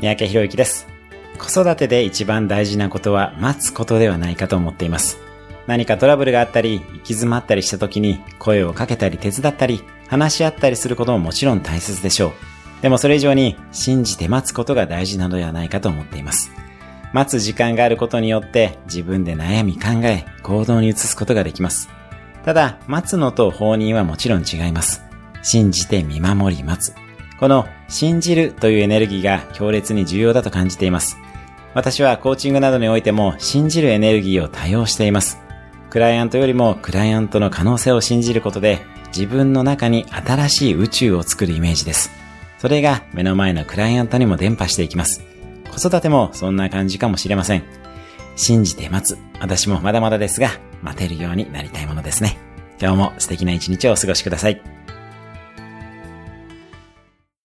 三宅博之です。子育てで一番大事なことは待つことではないかと思っています。何かトラブルがあったり、行き詰まったりした時に声をかけたり手伝ったり、話し合ったりすることももちろん大切でしょう。でもそれ以上に信じて待つことが大事なのではないかと思っています。待つ時間があることによって自分で悩み考え行動に移すことができます。ただ、待つのと放任はもちろん違います。信じて見守り待つ。この信じるというエネルギーが強烈に重要だと感じています。私はコーチングなどにおいても信じるエネルギーを多用しています。クライアントよりもクライアントの可能性を信じることで自分の中に新しい宇宙を作るイメージです。それが目の前のクライアントにも伝播していきます。子育てもそんな感じかもしれません。信じて待つ。私もまだまだですが、待てるようになりたいものですね。今日も素敵な一日をお過ごしください。